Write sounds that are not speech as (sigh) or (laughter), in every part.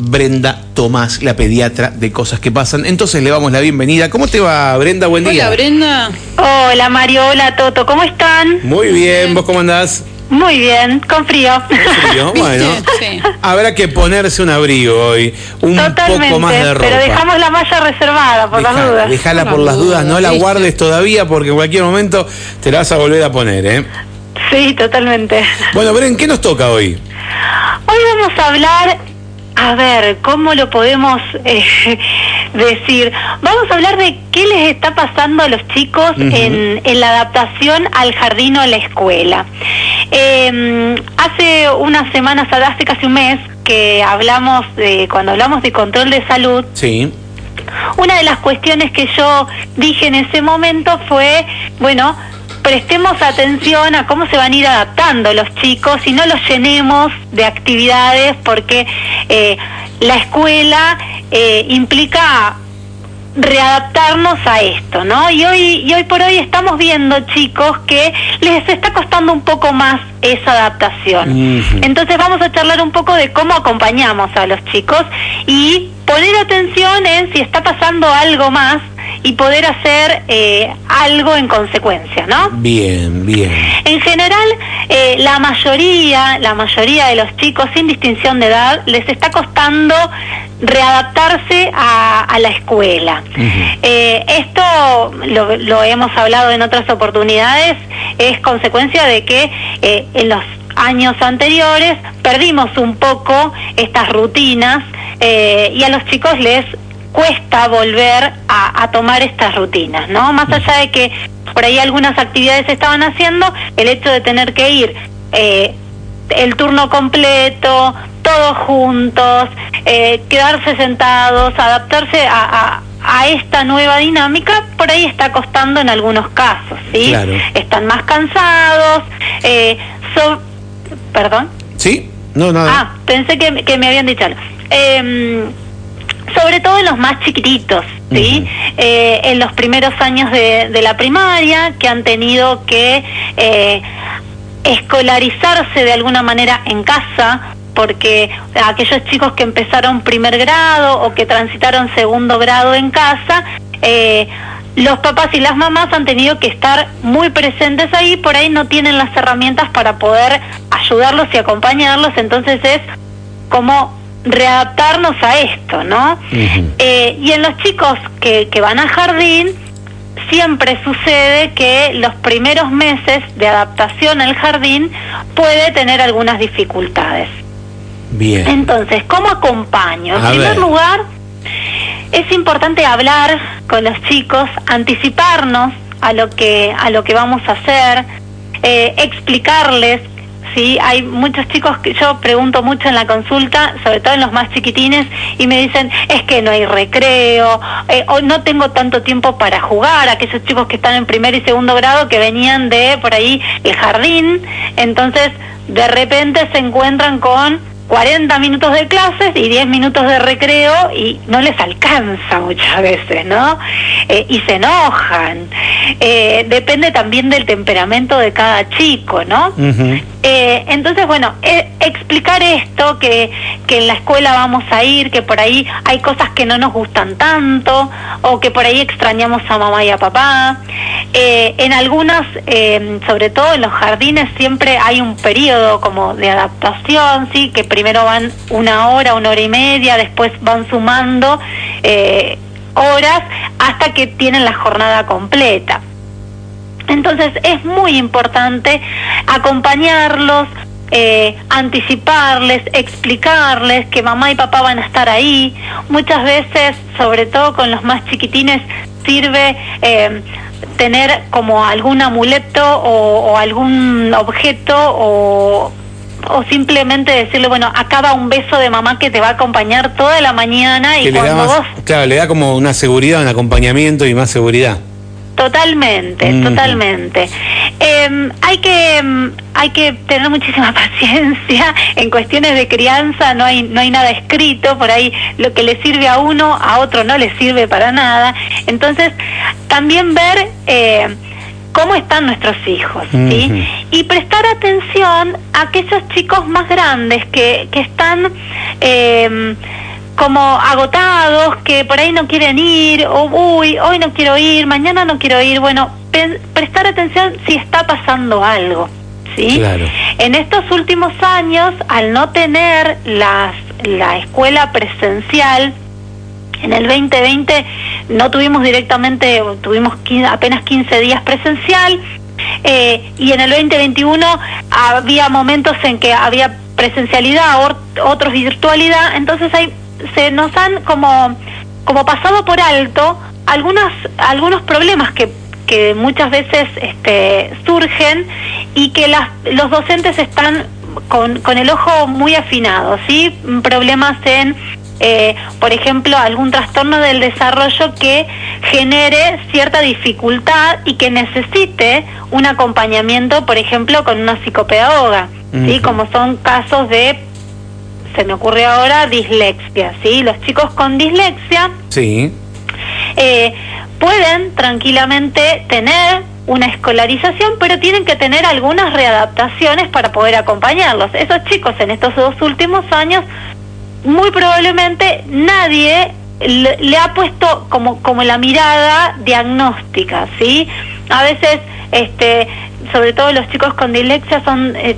Brenda Tomás, la pediatra de Cosas que Pasan. Entonces le damos la bienvenida. ¿Cómo te va, Brenda? Buen día. Hola, Brenda. Hola Mario, hola Toto, ¿cómo están? Muy bien, ¿vos cómo andás? Muy bien, con frío. ¿Con frío? (laughs) Bueno, Sí. habrá que ponerse un abrigo hoy, un Totalmente, poco más de ropa. pero dejamos la malla reservada por las dudas. Dejala Por por las dudas, no la guardes todavía porque en cualquier momento te la vas a volver a poner, ¿eh? Sí, totalmente. Bueno, Bren, ¿qué nos toca hoy? Hoy vamos a hablar, a ver, ¿cómo lo podemos eh, (laughs) decir? Vamos a hablar de qué les está pasando a los chicos en la adaptación al jardín o a la escuela. Eh, hace unas semanas, hace casi un mes, que hablamos de, cuando hablamos de control de salud, Sí. Una de las cuestiones que yo dije en ese momento fue, bueno, prestemos atención a cómo se van a ir adaptando los chicos y no los llenemos de actividades porque eh, la escuela eh, implica readaptarnos a esto, ¿no? Y hoy, y hoy por hoy estamos viendo chicos que les está costando un poco más esa adaptación. Entonces vamos a charlar un poco de cómo acompañamos a los chicos y poner atención en si está pasando algo más y poder hacer eh, algo en consecuencia, ¿no? Bien, bien. En general, eh, la mayoría, la mayoría de los chicos, sin distinción de edad, les está costando readaptarse a, a la escuela. Eh, esto lo, lo hemos hablado en otras oportunidades, es consecuencia de que en los años anteriores perdimos un poco estas rutinas eh, y a los chicos les cuesta volver a, a tomar estas rutinas, ¿no? Más allá de que por ahí algunas actividades se estaban haciendo, el hecho de tener que ir eh, el turno completo, todos juntos, eh, quedarse sentados, adaptarse a, a- a esta nueva dinámica, por ahí está costando en algunos casos, ¿sí? Claro. Están más cansados, eh, so- perdón. ¿Sí? No, nada. Ah, pensé que, que me habían dicho algo. Em, sobre todo en los más chiquititos, ¿sí? Eh, en los primeros años de, de la primaria, que han tenido que eh, escolarizarse de alguna manera en casa, porque aquellos chicos que empezaron primer grado o que transitaron segundo grado en casa, eh, los papás y las mamás han tenido que estar muy presentes ahí, por ahí no tienen las herramientas para poder ayudarlos y acompañarlos, entonces es como readaptarnos a esto, ¿no? Eh, y en los chicos que, que van al jardín, siempre sucede que los primeros meses de adaptación al jardín puede tener algunas dificultades. Bien. Entonces, ¿cómo acompaño? En A primer ver. lugar, es importante hablar con los chicos, anticiparnos a lo que a lo que vamos a hacer, eh, explicarles. Sí, hay muchos chicos que yo pregunto mucho en la consulta, sobre todo en los más chiquitines, y me dicen es que no hay recreo, eh, o no tengo tanto tiempo para jugar. Aquellos chicos que están en primer y segundo grado que venían de por ahí el jardín, entonces de repente se encuentran con 40 minutos de clases y 10 minutos de recreo y no les alcanza muchas veces, ¿no? Eh, y se enojan. Eh, depende también del temperamento de cada chico, ¿no? Eh, entonces, bueno, eh, explicar esto, que, que en la escuela vamos a ir, que por ahí hay cosas que no nos gustan tanto, o que por ahí extrañamos a mamá y a papá. Eh, en algunas, eh, sobre todo en los jardines, siempre hay un periodo como de adaptación, ¿sí? Que primero van una hora, una hora y media, después van sumando eh, horas hasta que tienen la jornada completa. Entonces es muy importante acompañarlos, eh, anticiparles, explicarles que mamá y papá van a estar ahí. Muchas veces, sobre todo con los más chiquitines, sirve eh, tener como algún amuleto o, o algún objeto o, o simplemente decirle, bueno, acá va un beso de mamá que te va a acompañar toda la mañana y cuando más- vos claro, le da como una seguridad, un acompañamiento y más seguridad. Totalmente, Ujú. totalmente. Eh, hay que em, hay que tener muchísima (laughs) paciencia en cuestiones de crianza. No hay no hay nada escrito por ahí. Lo que le sirve a uno a otro no le sirve para nada. Entonces también ver eh, cómo están nuestros hijos, ¿sí? Y prestar atención a aquellos chicos más grandes que que están eh, como agotados, que por ahí no quieren ir, o uy, hoy no quiero ir, mañana no quiero ir. Bueno, prestar atención si está pasando algo. ¿sí? En estos últimos años, al no tener las, la escuela presencial, en el 2020 no tuvimos directamente, tuvimos apenas 15 días presencial eh, y en el 2021 había momentos en que había presencialidad, otros virtualidad, entonces hay, se nos han como, como pasado por alto algunos, algunos problemas que, que muchas veces este, surgen y que las, los docentes están con, con el ojo muy afinado, ¿sí? Problemas en eh, por ejemplo, algún trastorno del desarrollo que genere cierta dificultad y que necesite un acompañamiento, por ejemplo, con una psicopedagoga, ¿sí? Como son casos de, se me ocurre ahora, dislexia, ¿sí? Los chicos con dislexia sí. Eh, pueden tranquilamente tener una escolarización, pero tienen que tener algunas readaptaciones para poder acompañarlos. Esos chicos en estos dos últimos años muy probablemente nadie le, ha puesto como, como la mirada diagnóstica, ¿sí? A veces, este, sobre todo los chicos con dislexia son, eh,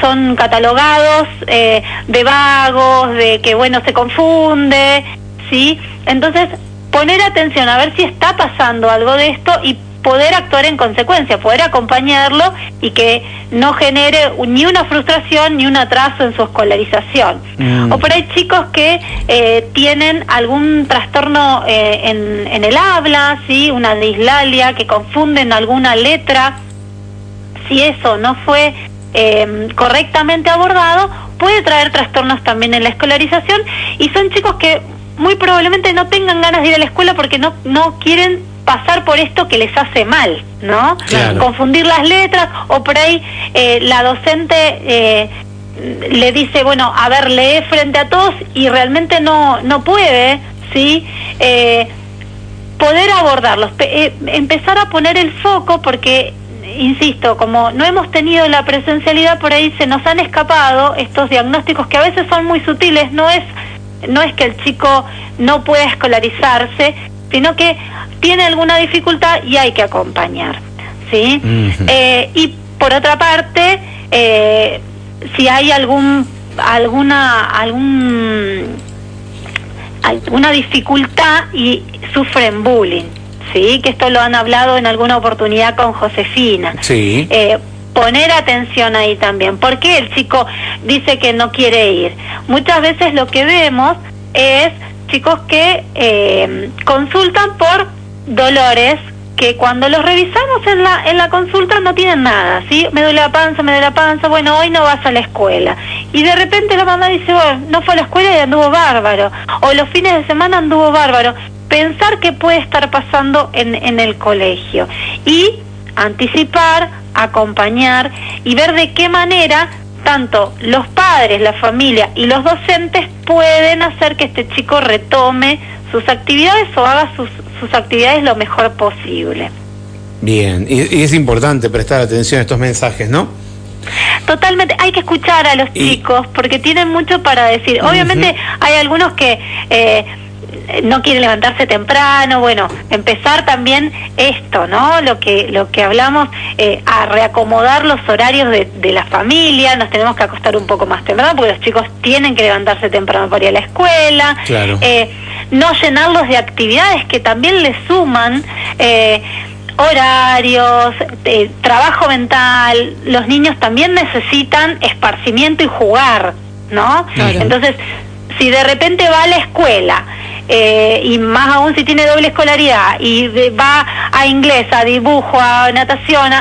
son catalogados eh, de vagos, de que, bueno, se confunde, ¿sí? Entonces, poner atención a ver si está pasando algo de esto y poder actuar en consecuencia, poder acompañarlo y que no genere ni una frustración ni un atraso en su escolarización. Mm. O por ahí chicos que eh, tienen algún trastorno eh, en, en, el habla, ¿sí? una dislalia, que confunden alguna letra, si eso no fue eh, correctamente abordado, puede traer trastornos también en la escolarización y son chicos que muy probablemente no tengan ganas de ir a la escuela porque no, no quieren pasar por esto que les hace mal, ¿no? Confundir las letras o por ahí eh, la docente eh, le dice, bueno, a ver, lee frente a todos y realmente no, no puede, ¿sí? Eh, poder abordarlos, empezar a poner el foco porque insisto, como no hemos tenido la presencialidad por ahí se nos han escapado estos diagnósticos que a veces son muy sutiles, no es no es que el chico no pueda escolarizarse, sino que tiene alguna dificultad y hay que acompañar, ¿sí? Eh, y por otra parte, eh, si hay algún alguna algún alguna dificultad y sufren bullying, sí, que esto lo han hablado en alguna oportunidad con Josefina. Sí. Eh, poner atención ahí también. ¿Por qué el chico dice que no quiere ir? Muchas veces lo que vemos es chicos que eh, consultan por dolores que cuando los revisamos en la en la consulta no tienen nada, ¿sí? Me duele la panza, me duele la panza, bueno, hoy no vas a la escuela. Y de repente la mamá dice, bueno, no fue a la escuela y anduvo bárbaro. O los fines de semana anduvo bárbaro. Pensar qué puede estar pasando en, en el colegio. Y anticipar, acompañar y ver de qué manera tanto los padres, la familia y los docentes pueden hacer que este chico retome sus actividades o haga sus, sus actividades lo mejor posible. Bien, y, es importante prestar atención a estos mensajes, ¿no? Totalmente, hay que escuchar a los chicos porque tienen mucho para decir. Obviamente hay algunos que eh, no quiere levantarse temprano, bueno, empezar también esto, ¿no? Lo que lo que hablamos eh, a reacomodar los horarios de, de, la familia, nos tenemos que acostar un poco más temprano porque los chicos tienen que levantarse temprano para ir a la escuela, eh, no llenarlos de actividades que también les suman. Eh, horarios, trabajo mental, los niños también necesitan esparcimiento y jugar, ¿no? Entonces, si de repente va a la escuela eh, y más aún si tiene doble escolaridad y va a inglés, a dibujo, a natación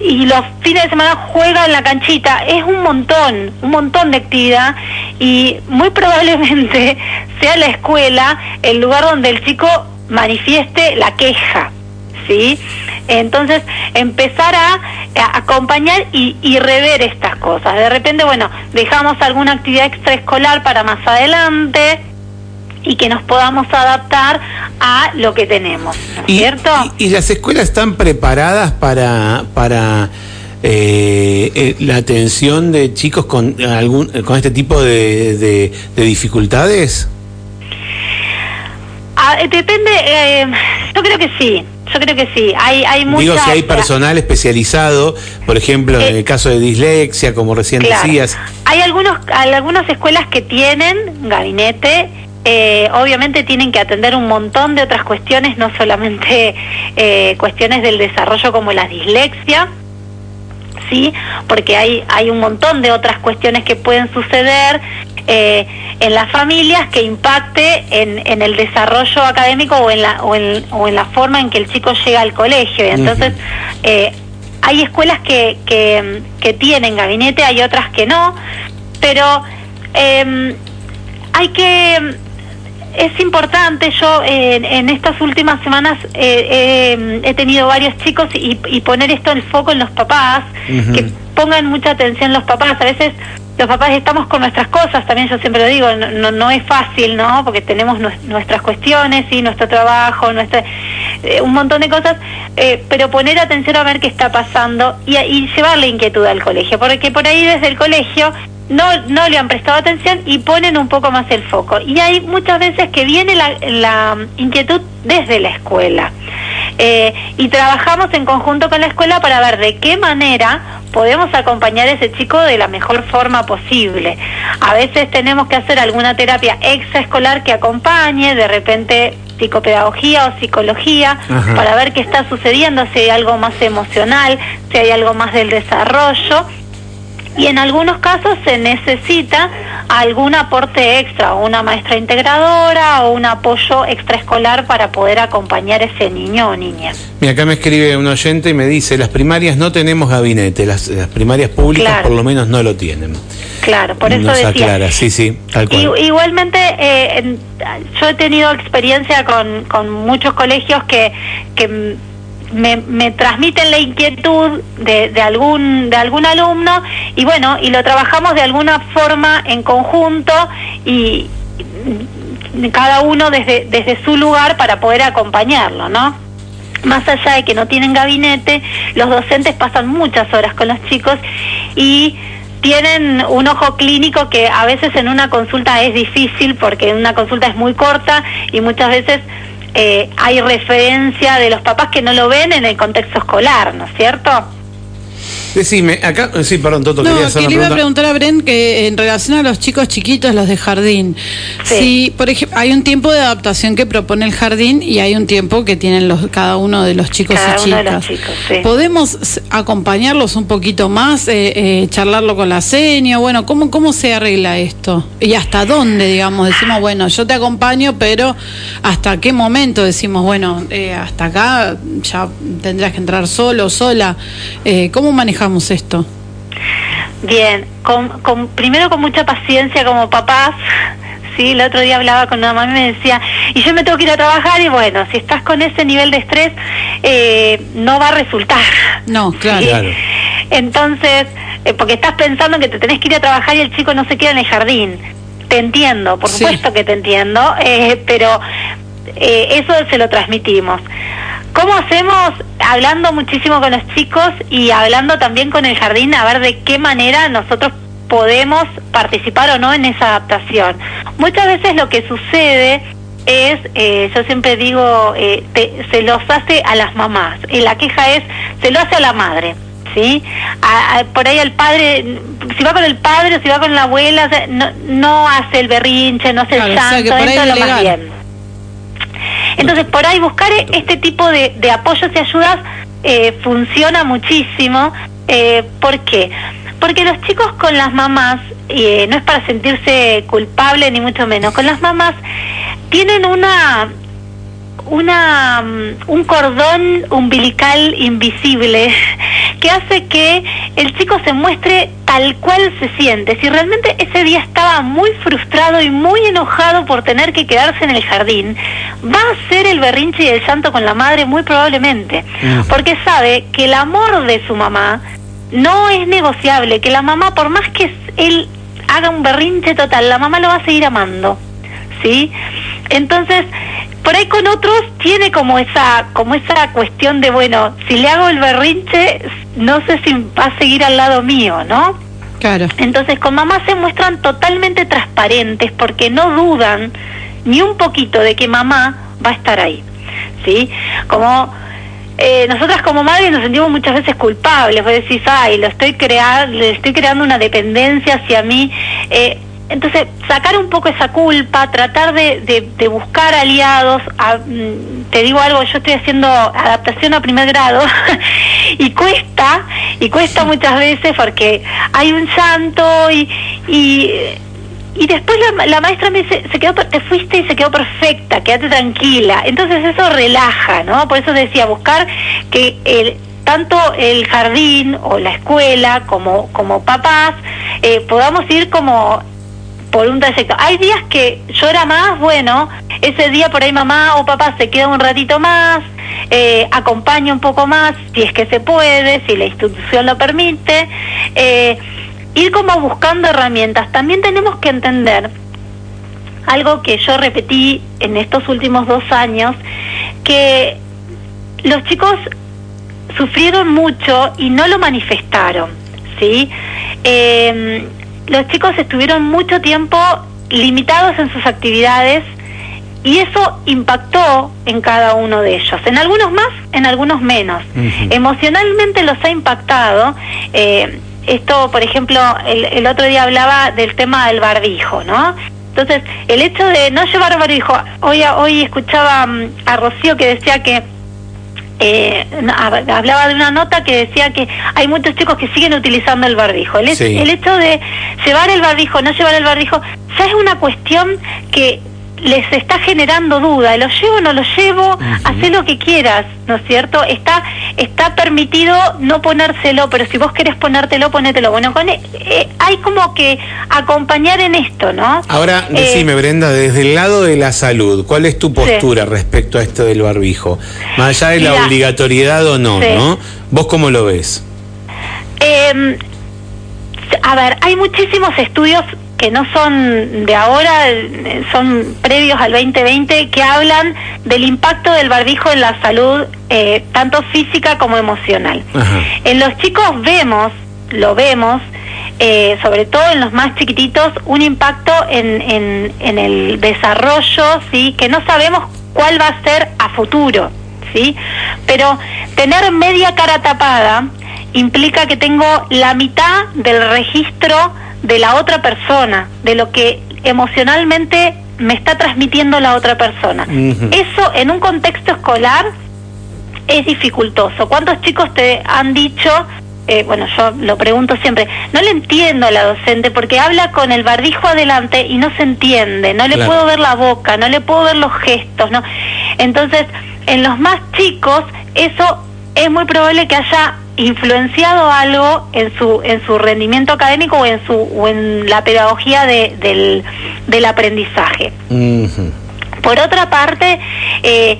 y los fines de semana juega en la canchita, es un montón, un montón de actividad y muy (laughs) probablemente sea la escuela el lugar donde el chico manifieste la queja. ¿Sí? Entonces, empezar a, acompañar y, y, rever estas cosas. De repente, bueno, dejamos alguna actividad extraescolar para más adelante, y que nos podamos adaptar a lo que tenemos, cierto? Y, las escuelas están preparadas para, para eh, eh, la atención de chicos con, algún, con este tipo de, de, dificultades? Ah, eh, depende, eh, yo creo que sí, yo creo que sí. Hay, hay mucha, Digo, si hay personal especializado, por ejemplo, en el caso de dislexia, como recién Claro. decías. Hay algunos, hay algunas escuelas que tienen gabinete. Eh, obviamente tienen que atender un montón de otras cuestiones, no solamente eh, cuestiones del desarrollo como la dislexia, sí, porque hay hay un montón de otras cuestiones que pueden suceder eh, en las familias que impacte en, en el desarrollo académico o en la o en, o en la forma en que el chico llega al colegio. Y entonces eh, hay escuelas que, que, que tienen gabinete, hay otras que no, pero eh, hay que es importante, yo eh, en, estas últimas semanas eh, eh, he tenido varios chicos y, y poner esto en el foco en los papás, que pongan mucha atención los papás. A veces los papás estamos con nuestras cosas, también yo siempre lo digo, no, no, no es fácil, ¿no? Porque tenemos nues- nuestras cuestiones, y nuestro trabajo, nuestra, eh, un montón de cosas, eh, pero poner atención a ver qué está pasando y, y llevarle inquietud al colegio, porque por ahí desde el colegio no, no le han prestado atención y ponen un poco más el foco. Y hay muchas veces que viene la, la inquietud desde la escuela. Eh, y trabajamos en conjunto con la escuela para ver de qué manera podemos acompañar a ese chico de la mejor forma posible. A veces tenemos que hacer alguna terapia extraescolar que acompañe, de repente psicopedagogía o psicología, Ajá. para ver qué está sucediendo, si hay algo más emocional, si hay algo más del desarrollo y en algunos casos se necesita algún aporte extra, una maestra integradora o un apoyo extraescolar para poder acompañar a ese niño o niña. Mira, acá me escribe un oyente y me dice, las primarias no tenemos gabinete, las, las primarias públicas Claro. por lo menos no lo tienen. Claro, por eso Nos decía. aclara, sí, sí, tal cual. I- Igualmente, eh, yo he tenido experiencia con, con muchos colegios que, que me, me transmiten la inquietud de, de algún de algún alumno y bueno y lo trabajamos de alguna forma en conjunto y cada uno desde desde su lugar para poder acompañarlo, ¿no? más allá de que no tienen gabinete, los docentes pasan muchas horas con los chicos y tienen un ojo clínico que a veces en una consulta es difícil porque una consulta es muy corta y muchas veces eh, hay referencia de los papás que no lo ven en el contexto escolar, ¿no es cierto? Decime, acá, sí, perdón, Toto, No, quería hacer que una le iba a pregunta. preguntar a Bren que en relación a los chicos chiquitos, los de jardín, Sí. si, por ejemplo, hay un tiempo de adaptación que propone el jardín y hay un tiempo que tienen los, cada uno de los chicos Cada y uno de chicas. los chicos, sí. ¿Podemos acompañarlos un poquito más, eh, eh, charlarlo con la seño? Bueno, ¿cómo, ¿cómo se arregla esto? ¿Y hasta dónde, digamos? Decimos, bueno, yo te acompaño, pero ¿hasta qué momento decimos, bueno, eh, hasta acá ya tendrás que entrar solo, sola? Eh, ¿Cómo manejamos esto? Bien, con, con- primero con mucha paciencia como papás. Sí, el otro día hablaba con una mamá y me decía, y yo me tengo que ir a trabajar y bueno, si estás con ese nivel de estrés, eh, no va a resultar. No, claro. Sí. Claro. Entonces, eh, porque estás pensando que te tenés que ir a trabajar y el chico no se queda en el jardín. Te entiendo, por Sí. supuesto que te entiendo, eh, pero eh, eso se lo transmitimos. ¿Cómo hacemos? Hablando muchísimo con los chicos y hablando también con el jardín a ver de qué manera nosotros podemos participar o no en esa adaptación. Muchas veces lo que sucede es, eh, yo siempre digo, eh, te- se los hace a las mamás. Y la queja es, se lo hace a la madre. ¿Sí? A- a- por ahí el padre, si va con el padre o si va con la abuela, o no, no hace el berrinche, no hace Claro, el o sea, llanto, ahí eso es lo más bien. Entonces, por ahí buscar este tipo de, apoyos y ayudas eh, funciona muchísimo. Eh, ¿Por qué? Porque los chicos con las mamás, eh, no es para sentirse culpable ni mucho menos, con las mamás tienen una una mm, un cordón umbilical invisible (laughs) que hace que el chico se muestre tal cual se siente. Si realmente ese día estaba muy frustrado y muy enojado por tener que quedarse en el jardín, va a hacer el berrinche y el llanto con la madre muy probablemente, Mm. porque sabe que el amor de su mamá no es negociable, que la mamá por más que él haga un berrinche total, la mamá lo va a seguir amando. ¿sí? Entonces, por ahí con otros tiene como esa como esa cuestión de, bueno, si le hago el berrinche, no sé si va a seguir al lado mío, ¿no? Claro. Entonces, con mamá se muestran totalmente transparentes porque no dudan ni un poquito de que mamá va a estar ahí, ¿sí? Como eh, nosotras como madres nos sentimos muchas veces culpables, vos decís, ay, lo estoy creando, le estoy creando una dependencia hacia mí. Eh, entonces, sacar un poco esa culpa, tratar de, de, buscar aliados. Mm, te digo algo, yo estoy haciendo adaptación a primer grado (laughs) y cuesta, y cuesta muchas veces porque hay un santo y, y y después la, maestra me dice, se quedó, te fuiste y se quedó perfecta, quédate tranquila. Entonces eso relaja, ¿no? Por eso decía, buscar que el, tanto el jardín o la escuela como, como papás eh, podamos ir como por un trayecto. Hay días que llora más, bueno, ese día por ahí mamá o papá se queda un ratito más, eh, acompaña un poco más, si es que se puede, si la institución lo permite. Eh, ir como buscando herramientas. También tenemos que entender algo que yo repetí en estos últimos dos años, que los chicos sufrieron mucho y no lo manifestaron, ¿sí? Em, los chicos estuvieron mucho tiempo limitados en sus actividades y eso impactó en cada uno de ellos, en algunos más, en algunos menos. Emocionalmente los ha impactado. Eh, esto, por ejemplo, el, otro día hablaba del tema del barbijo, ¿no? Entonces, el hecho de no llevar barbijo, hoy, hoy escuchaba mm, a Rocío que decía que eh, hablaba de una nota que decía que hay muchos chicos que siguen utilizando el barbijo. El, el hecho de llevar el barbijo, no llevar el barbijo, ya es una cuestión que les está generando duda, ¿lo llevo o no lo llevo? Uh lo que quieras, ¿no es cierto? Está está permitido no ponérselo, pero si vos querés ponértelo, ponételo. Bueno, con, e, eh, hay como que acompañar en esto, ¿no? Ahora, eh, decime, Brenda, desde el lado de la salud, ¿cuál es tu postura respecto a esto del barbijo? Más allá de la obligatoriedad o no, ¿no? ¿Vos cómo lo ves? Eh, a ver, hay muchísimos estudios que no son de ahora, son previos al 2020, que hablan del impacto del barbijo en la salud, eh, tanto física como emocional. En los chicos vemos, lo vemos, eh, sobre todo en los más chiquititos, un impacto en, en, en, el desarrollo, ¿sí? que no sabemos cuál va a ser a futuro. ¿sí? Pero tener media cara tapada implica que tengo la mitad del registro de la otra persona, de lo que emocionalmente me está transmitiendo la otra persona. Eso en un contexto escolar es dificultoso. ¿Cuántos chicos te han dicho, eh, bueno, yo lo pregunto siempre, no le entiendo a la docente porque habla con el barbijo adelante y no se entiende, no le puedo ver la boca, no le puedo ver los gestos, ¿no? Entonces, en los más chicos, eso es muy probable que haya influenciado algo en su en su rendimiento académico o en su o en la pedagogía de, del, del aprendizaje. Por otra parte eh,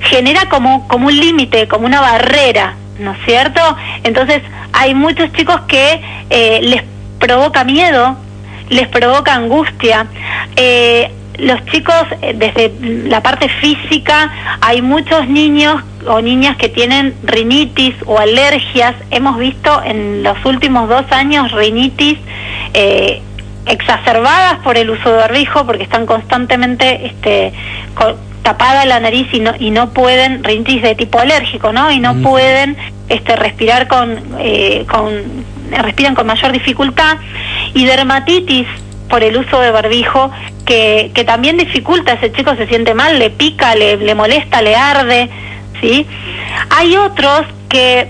genera como como un límite como una barrera no es cierto entonces hay muchos chicos que eh, les provoca miedo les provoca angustia. Eh, los chicos, eh, desde la parte física, hay muchos niños o niñas que tienen rinitis o alergias. Hemos visto en los últimos dos años rinitis eh, exacerbadas por el uso de barbijo porque están constantemente este, tapada la nariz y no, y no pueden, rinitis de tipo alérgico, ¿no? Y no pueden este, respirar con, eh, con, respiran con mayor dificultad. Y dermatitis por el uso de barbijo que, que también dificulta, ese chico se siente mal, le pica, le, le molesta, le arde, ¿sí? Hay otros que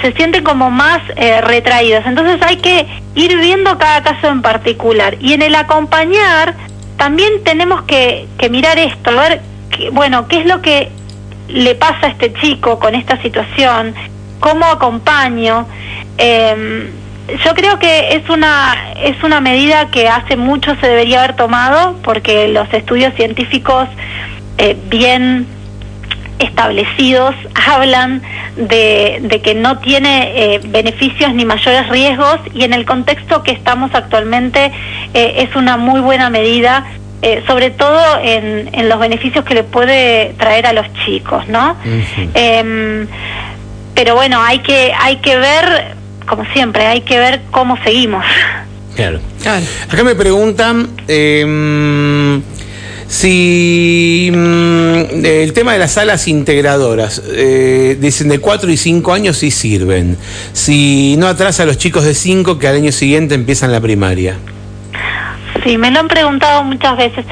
se sienten como más eh, retraídos, entonces hay que ir viendo cada caso en particular y en el acompañar también tenemos que, mirar esto, a ver, bueno, qué es lo que le pasa a este chico con esta situación, cómo acompaño. Eh, yo creo que es una es una medida que hace mucho se debería haber tomado porque los estudios científicos eh, bien establecidos hablan de, de que no tiene eh, beneficios ni mayores riesgos y en el contexto que estamos actualmente eh, es una muy buena medida sobre todo en, en, los beneficios que le puede traer a los chicos, ¿no? Em, pero bueno, hay que hay que ver como siempre, hay que ver cómo seguimos. Claro. Acá me preguntan em, si mm, el tema de las salas integradoras, eh, dicen de 4 y 5 años sí sirven. Si no atrasa a los chicos de 5 que al año siguiente empiezan la primaria. Sí, me lo han preguntado muchas veces.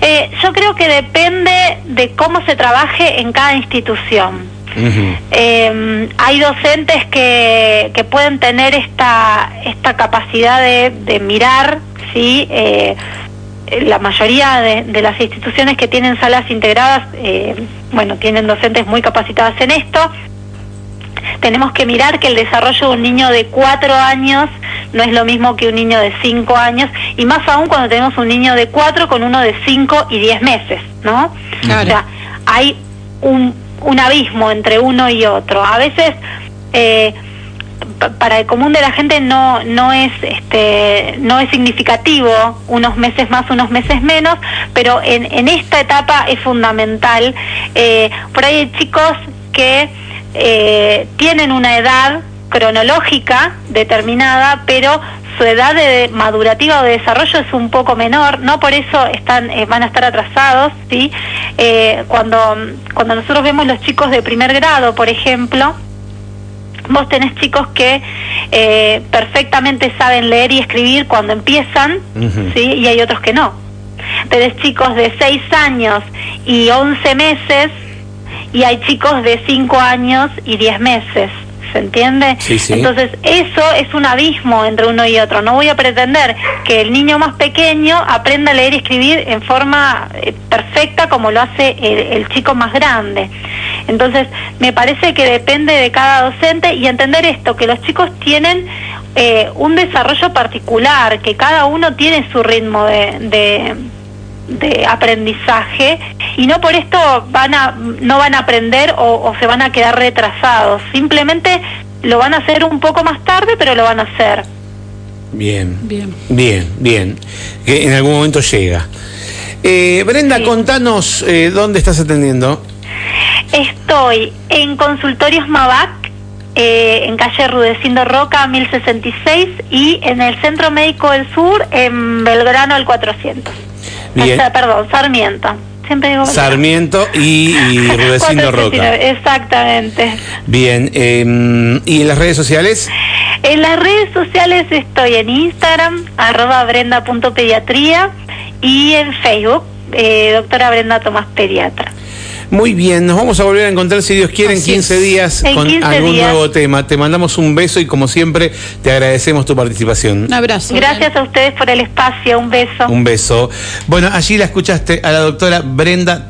Eh, yo creo que depende de cómo se trabaje en cada institución. Eh, hay docentes que, que, pueden tener esta, esta capacidad de, de mirar, ¿sí? Eh, la mayoría de, las instituciones que tienen salas integradas, eh, bueno, tienen docentes muy capacitadas en esto. Tenemos que mirar que el desarrollo de un niño de cuatro años no es lo mismo que un niño de cinco años, y más aún cuando tenemos un niño de cuatro con uno de cinco y diez meses, ¿no? O sea, hay un, un abismo entre uno y otro. A veces... Eh, para el común de la gente no no es este no es significativo unos meses más unos meses menos pero en, en esta etapa es fundamental eh, por ahí hay chicos que eh, tienen una edad cronológica determinada pero su edad de madurativa o de desarrollo es un poco menor, no por eso están eh, van a estar atrasados, ¿sí? cuando cuando nosotros vemos los chicos de primer grado, por ejemplo, vos tenés chicos que eh, perfectamente saben leer y escribir cuando empiezan, ¿sí? Y hay otros que no. Tenés chicos de 6 años y 11 meses y hay chicos de 5 años y 10 meses. ¿se entiende? Entonces, eso es un abismo entre uno y otro. No voy a pretender que el niño más pequeño aprenda a leer y escribir en forma eh, perfecta como lo hace el, chico más grande. Entonces, me parece que depende de cada docente y entender esto, que los chicos tienen eh, un desarrollo particular, que cada uno tiene su ritmo de de aprendizaje y no por esto van a no van a aprender o, se van a quedar retrasados. Simplemente lo van a hacer un poco más tarde pero lo van a hacer. Bien. Bien. Bien bien. Que en algún momento llega. Eh, Brenda contanos eh, dónde estás atendiendo estoy en consultorios Mavac eh, en calle Rudecindo Roca 1066 y en el Centro Médico del Sur en Belgrano el 400 perdón, Sarmiento. Siempre digo Sarmiento y, y (laughs) Rudecindo Roca. Exactamente. Bien, em, ¿y en las redes sociales? En las redes sociales estoy en Instagram, arroba brenda.pediatría y en Facebook, eh, doctora Brenda Tomás Pediatra. Muy bien, nos vamos a volver a encontrar, si Dios quiere, en 15 días con algún nuevo tema. Te mandamos un beso y como siempre te agradecemos tu participación. Un abrazo. Gracias a ustedes por el espacio, un beso. Un beso. Bueno, allí la escuchaste a la doctora Brenda